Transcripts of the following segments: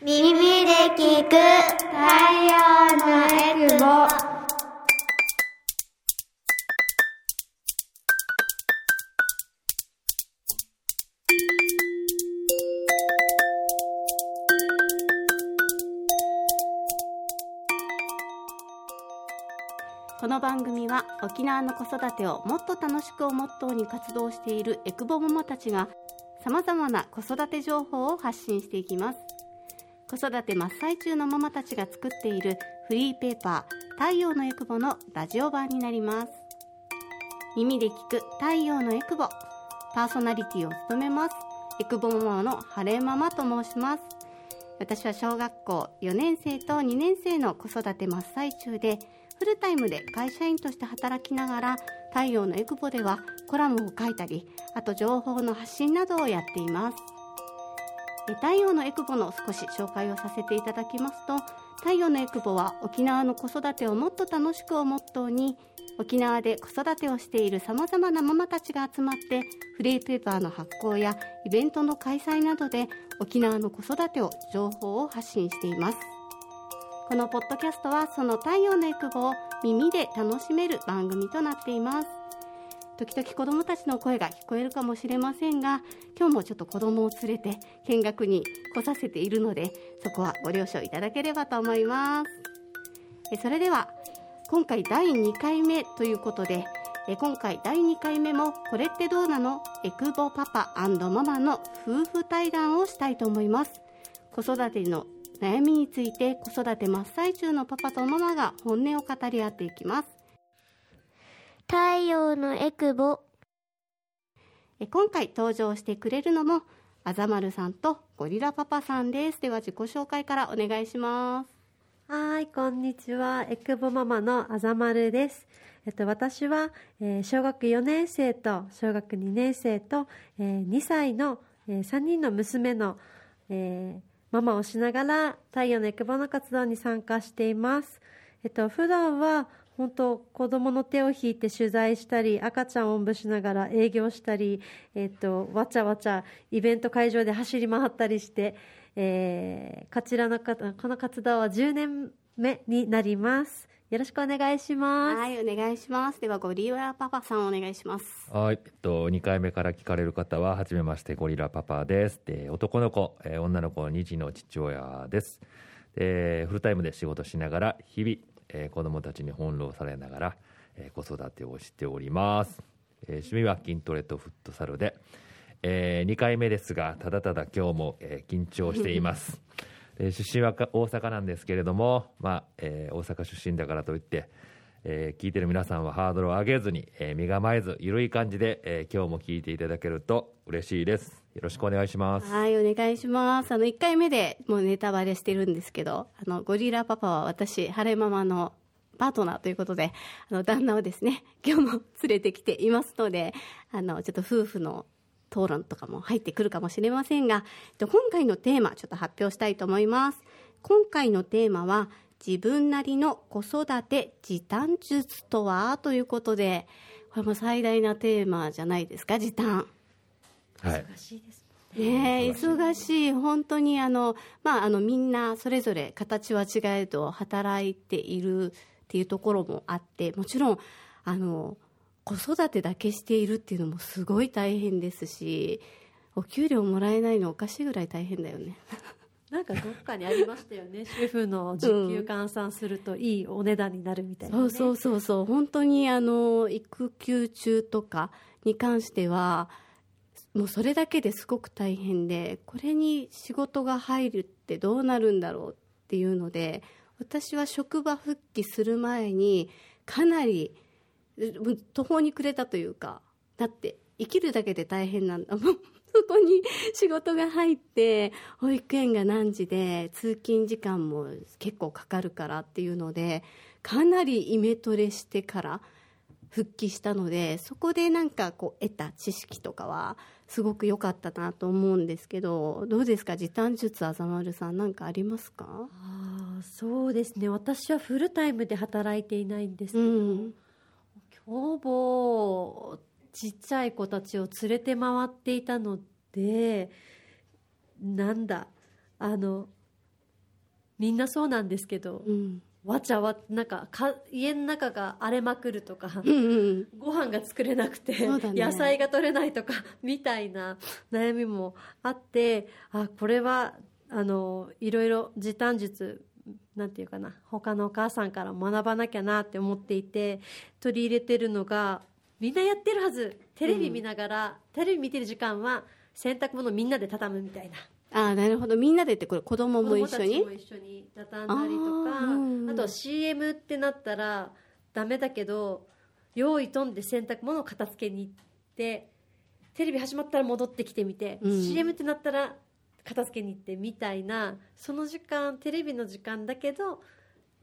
耳で聞く太陽のエクボこの番組は沖縄の子育てをもっと楽しくをモットーに活動しているエクボママたちがさまざまな子育て情報を発信していきます。子育て真っ最中のママたちが作っているフリーペーパー太陽のエクボのラジオ版になります。耳で聞く太陽のエクボ。パーソナリティを務めます。エクボママの晴れママと申します。私は小学校4年生と2年生の子育て真っ最中でフルタイムで会社員として働きながら太陽のエクボではコラムを書いたりあと情報の発信などをやっています。太陽のエクボの少し紹介をさせていただきますと太陽のエクボは沖縄の子育てをもっと楽しくをモットーに沖縄で子育てをしているさまざまなママたちが集まってフリーペーパーの発行やイベントの開催などで沖縄の子育てを情報を発信しています。このポッドキャストはその太陽のエクボを耳で楽しめる番組となっています。時々子どもたちの声が聞こえるかもしれませんが今日もちょっと子どもを連れて見学に来させているのでそこはご了承いただければと思います。それでは今回第2回目ということで今回第2回目もこれってどうなの？エクボパパママの夫婦対談をしたいと思います。子育ての悩みについて子育て真っ最中のパパとママが本音を語り合っていきます。太陽のエクボ。今回登場してくれるのもあざまるさんとゴリラパパさんです。では自己紹介からお願いします。はいこんにちは。エクボママのあざまるです。えっと、私は、えー、小学4年生と小学2年生と、えー、2歳の、えー、3人の娘の、えー、ママをしながら太陽のエクボの活動に参加しています。えっと、普段は本当子供の手を引いて取材したり赤ちゃんをおんぶしながら営業したり、えっと、わちゃわちゃイベント会場で走り回ったりして、えー、こちらのこの活動は10年目になります。よろしくお願いします。はい、お願いします。では、ゴリラパパさんお願いします。はい、えっと、2回目から聞かれる方は、はじめまして、ゴリラパパです。で、男の子、えー、女の子2児の父親です。で、フルタイムで仕事しながら、日々、えー、子供たちに翻弄されながら、えー、子育てをしております。えー、趣味は筋トレとフットサルで、えー、2回目ですが、ただただ今日も、えー、緊張しています。えー、出身は大阪なんですけれども、まあえー、大阪出身だからといって、えー、聞いてる皆さんはハードルを上げずに、えー、身構えず緩い感じで、えー、今日も聞いていただけると嬉しいです。よろしくお願いします。はいお願いします。あの1回目でもうネタバレしてるんですけどあのゴリラパパは私晴れママのパートナーということであの旦那をですね 今日も連れてきていますのであのちょっと夫婦の討論とかも入ってくるかもしれませんが、今回のテーマちょっと発表したいと思います。今回のテーマは自分なりの子育て時短術とは？ということで、これも最大なテーマじゃないですか、時短。はい。忙しいですね、忙しい、本当にあの、まあ、あのみんなそれぞれ形は違えど働いているっていうところもあって、もちろんあの子育てだけしているっていうのもすごい大変ですしお給料もらえないのおかしいぐらい大変だよねなんかどっかにありましたよね。主婦の時給換算するといいお値段になるみたいな、ね。うん、そうそうそうそう。本当にあの育休中とかに関してはもうそれだけですごく大変でこれに仕事が入るってどうなるんだろうっていうので私は職場復帰する前にかなり途方に暮れたというかだって生きるだけで大変なんだ。もんそこに仕事が入って保育園が何時で通勤時間も結構かかるからっていうのでかなりイメトレしてから復帰したのでそこでなんかこう得た知識とかはすごく良かったなと思うんですけどどうですか？時短術あざまるさん何かありますか？あそうですね。私はフルタイムで働いていないんですけど、うん。ほぼちっちゃい子たちを連れて回っていたのでなんだあのみんなそうなんですけど、うん。わちゃわなんかか家の中が荒れまくるとか、うんうんご飯が作れなくて、ね。野菜が取れないとか みたいな悩みもあってあこれはあのいろいろ時短術なんていうかな他のお母さんから学ばなきゃなって思っていて取り入れてるのがみんなやってるはず。テレビ見ながら、テレビ見てる時間は洗濯物みんなで畳むみたいな。ああなるほど。みんなでってこれ子供も一緒子供たにちも一緒に畳んだりとかあー。うんうんあとは CM ってなったらダメだけど用意飛んで洗濯物を片付けに行ってテレビ始まったら戻ってきてみて、うん。CM ってなったら片付けに行ってみたいなその時間テレビの時間だけど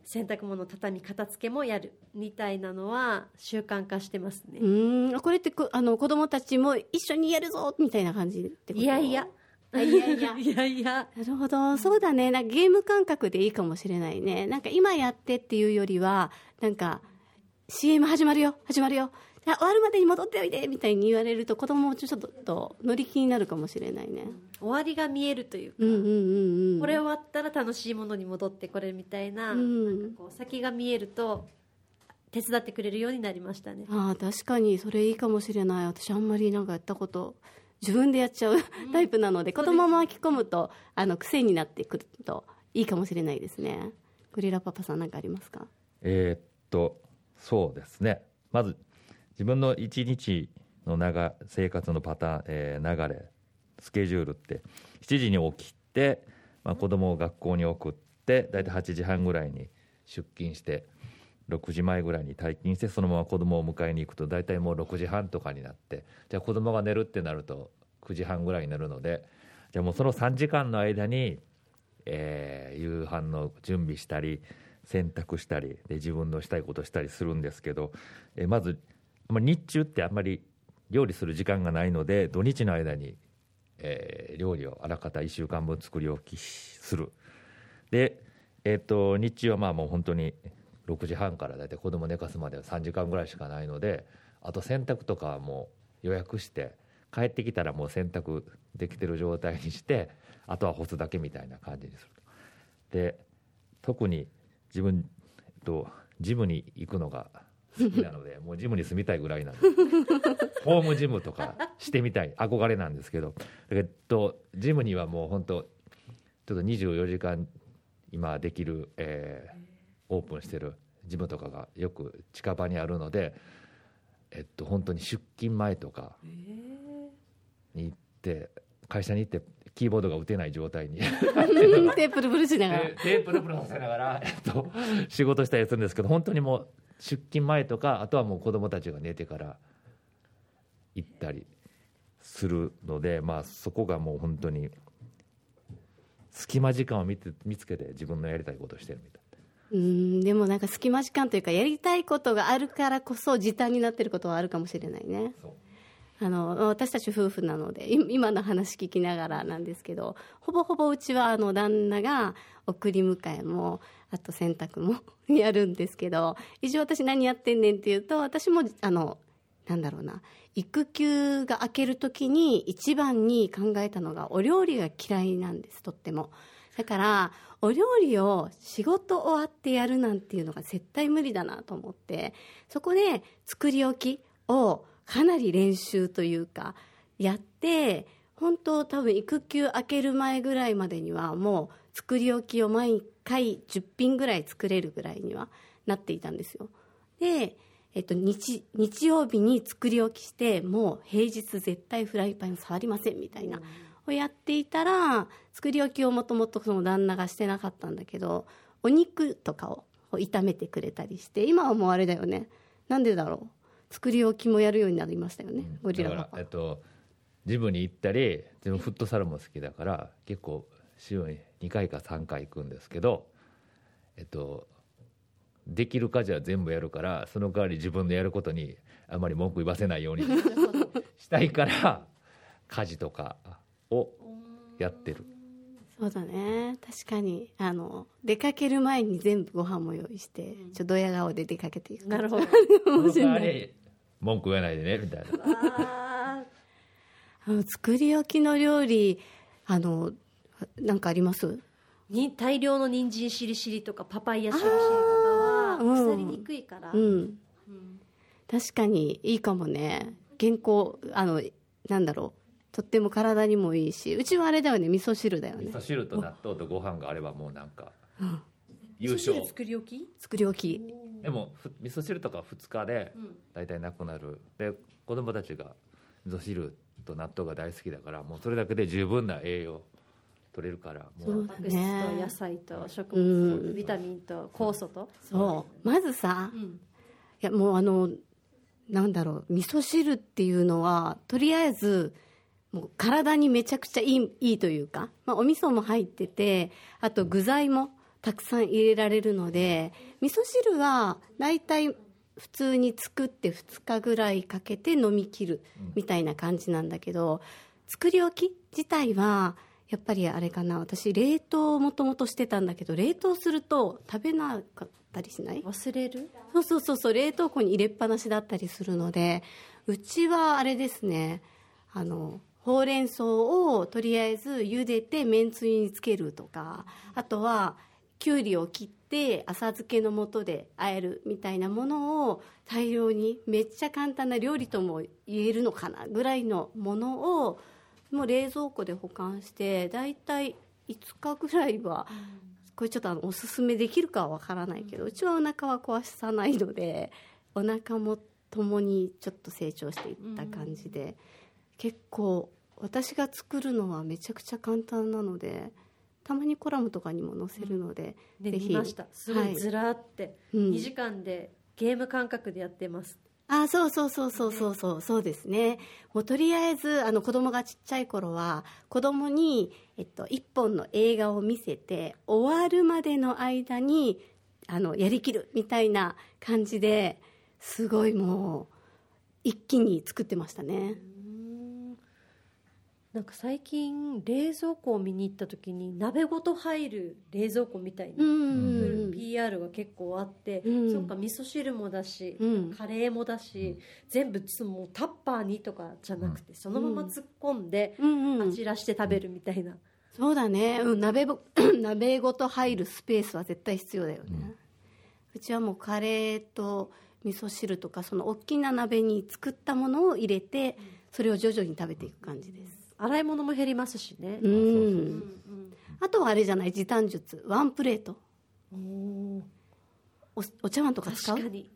洗濯物畳み片付けもやるみたいなのは習慣化してますね。う、ーん。これってこあの子供たちも一緒にやるぞみたいな感じってこと？いやいや。あ いやいや。いやいや。なるほど。そうだね。なんかゲーム感覚でいいかもしれないね。なんか今やってっていうよりはなんか CM 始まるよ始まるよ。あ終わるまでに戻っておいでみたいに言われると子供もちょっと乗り気になるかもしれないね。終わりが見えるというか、うんうんうんうん。これ終わったら楽しいものに戻ってこれるみたいな,、うん。なんかこう先が見えると手伝ってくれるようになりましたね。ああ確かにそれいいかもしれない。私あんまりなんかやったこと自分でやっちゃう タイプなので、子供も巻き込むとあの癖になってくるといいかもしれないですね。ゴリラパパさん何かありますか？えーっとそうですね。まず自分の一日の長生活のパターン、えー流れスケジュールって7時に起きて、まあ、子供を学校に送って大体8時半ぐらいに出勤して6時前ぐらいに退勤してそのまま子供を迎えに行くと大体もう6時半とかになってじゃあ子供が寝るってなると9時半ぐらいになるのでじゃあもうその3時間の間に、えー夕飯の準備したり洗濯したりで自分のしたいことしたりするんですけど、えーまず、まあ、日中ってあんまり料理する時間がないので土日の間に、えー料理をあらかた1週間分作り置きする。で、えー、と日中はまあもう本当に6時半から大体子供寝かすまでは3時間ぐらいしかないのであと洗濯とかはもう予約して帰ってきたらもう洗濯できてる状態にしてあとは干すだけみたいな感じにするで特に自分、と、ジムに行くのが好きなので もうジムに住みたいぐらいなんで。ホームジムとかしてみたい。憧れなんですけど。えっとジムにはもう本当ちょっと24時間今できる、えーオープンしてるジムとかがよく近場にあるのでえっと本当に出勤前とかに行って会社に行ってキーボードが打てない状態に。テープルプルしながら。で テープルプルさせながら、えっと、仕事したりするんですけど本当にもう出勤前とかあとはもう子供たちが寝てから行ったりするので、まあ、そこがもう本当に隙間時間を見て見つけて自分のやりたいことをしてるみたい。うんでもなんか隙間時間というかやりたいことがあるからこそ時短になってることはあるかもしれないね。そうあの私たち夫婦なので今の話聞きながらなんですけどほぼほぼうちはあの旦那が送り迎えもあと洗濯も やるんですけど一応私何やってんねんっていうと私もあのなんだろうな育休が明ける時に一番に考えたのがお料理が嫌いなんですとっても。だからお料理を仕事終わってやるなんていうのが絶対無理だなと思ってそこで作り置きをかなり練習というかやって本当多分育休明ける前ぐらいまでにはもう作り置きを毎回10品ぐらい作れるぐらいにはなっていたんですよ。で、えっと、日日曜日に作り置きしてもう平日絶対フライパン触りませんみたいな、をやっていたら作り置きをもともとその旦那がしてなかったんだけどお肉とかを炒めてくれたりして今はもうあれだよね。なんでだろう？作り置きもやるようになりましたよね、ゴリラパパ。えっと、ジムに行ったり自分フットサルも好きだから結構週に2回か3回行くんですけど、えっと、できる家事は全部やるからその代わり自分のやることにあまり文句言わせないように したいから家事とかをやってる。そうだね。確かに。あの出かける前に全部ご飯も用意して、ちょっとドヤ顔で出かけていく。なるほど。文句言わないでねみたいな。ああの作り置きの料理あのなんかあります？に大量の人参しりしりとかパパイヤしりしりとかは腐りにくいから、うん。うん。確かにいいかもね。健康あのなんだろうとっても体にもいいしうちはあれだよね味噌汁だよね。味噌汁と納豆とご飯があればもうなんかうん。優勝。作り置き？作り置き。でもふ味噌汁とか2日でうん大体なくなる。で子供たちが味噌汁と納豆が大好きだからもうそれだけで十分な栄養取れるからもそううタンパク質と野菜と食う物ん。とビタミンと酵素と、そう。まずさうん。いやもうあのなんだろう味噌汁っていうのはとりあえずもう体にめちゃくちゃいいいいというか、まあ、お味噌も入っててあと具材もたくさん入れられるので味噌汁は大体普通に作って2日ぐらいかけて飲み切るみたいな感じなんだけど作り置き自体はやっぱりあれかな私冷凍をもともとしてたんだけど冷凍すると食べなかったりしない？忘れる？そうそうそうそう冷凍庫に入れっぱなしだったりするのでうちはあれですねあのほうれん草をとりあえず茹でてめんつゆにつけるとかあとはきゅうりを切って浅漬けの素で和えるみたいなものを大量にめっちゃ簡単な料理とも言えるのかなぐらいのものをもう冷蔵庫で保管してだいたい5日ぐらいはこれちょっとあのおすすめできるかはわからないけどうちはお腹は壊さないのでお腹も共にちょっと成長していった感じで、結構私が作るのはめちゃくちゃ簡単なのでたまにコラムとかにも載せるので、でぜひ。見ました。すごはい。いずらーって、うん。2時間でゲーム感覚でやってます。あそうそうそうそうそうそうそうですね。もうとりあえずあの子供がちっちゃい頃は子供にえっと一本の映画を見せて終わるまでの間にあのやりきるみたいな感じですごいもう一気に作ってましたねなんか最近冷蔵庫を見に行った時に鍋ごと入る冷蔵庫みたいな、うん。PR が結構あって、うん。そっか味噌汁もだし、うん。カレーもだし、全部もうタッパーにとかじゃなくて、そのまま突っ込んで、散らして食べるみたいな、そうだね、うん、鍋ぼ 鍋ごと入るスペースは絶対必要だよね、うちはもうカレーと味噌汁とかその大きな鍋に作ったものを入れてそれを徐々に食べていく感じです洗い物も減りますしね。う、ん。うん。あとはあれじゃない時短術。ワンプレート。うんおお茶碗とか使う？確かに。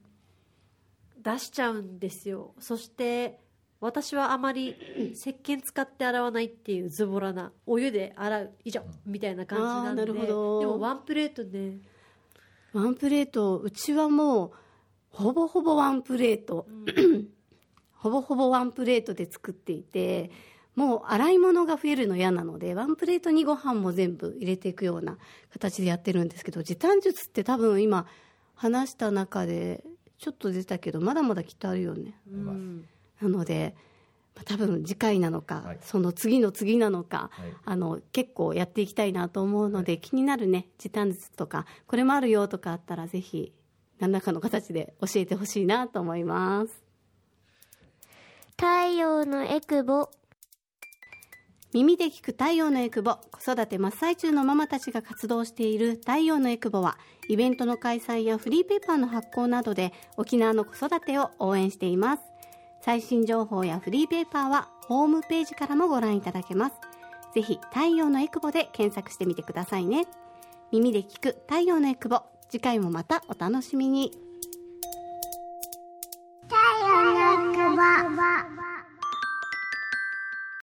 出しちゃうんですよ。そして私はあまり石鹸使って洗わないっていうズボラなお湯で洗う。以上。みたいな感じなんで。なるほど。でもワンプレートね。ワンプレートうちはもうほぼほぼワンプレート、ほぼほぼワンプレートで作っていてもう洗い物が増えるの嫌なのでワンプレートにご飯も全部入れていくような形でやってるんですけど時短術って多分今話した中でちょっと出たけどまだまだきっとあるよね。うん。なのでまあ多分次回なのか、はい。その次の次なのか、はい。あの結構やっていきたいなと思うので、気になるね時短術とかこれもあるよとかあったらぜひ何らかの形で教えてほしいなと思います。太陽のエクボ耳で聞く太陽のエクボ子育て真っ最中のママたちが活動している太陽のエクボはイベントの開催やフリーペーパーの発行などで沖縄の子育てを応援しています。最新情報やフリーペーパーはホームページからもご覧いただけます。ぜひ太陽のエクボで検索してみてくださいね。耳で聞く太陽のエクボ次回もまたお楽しみに。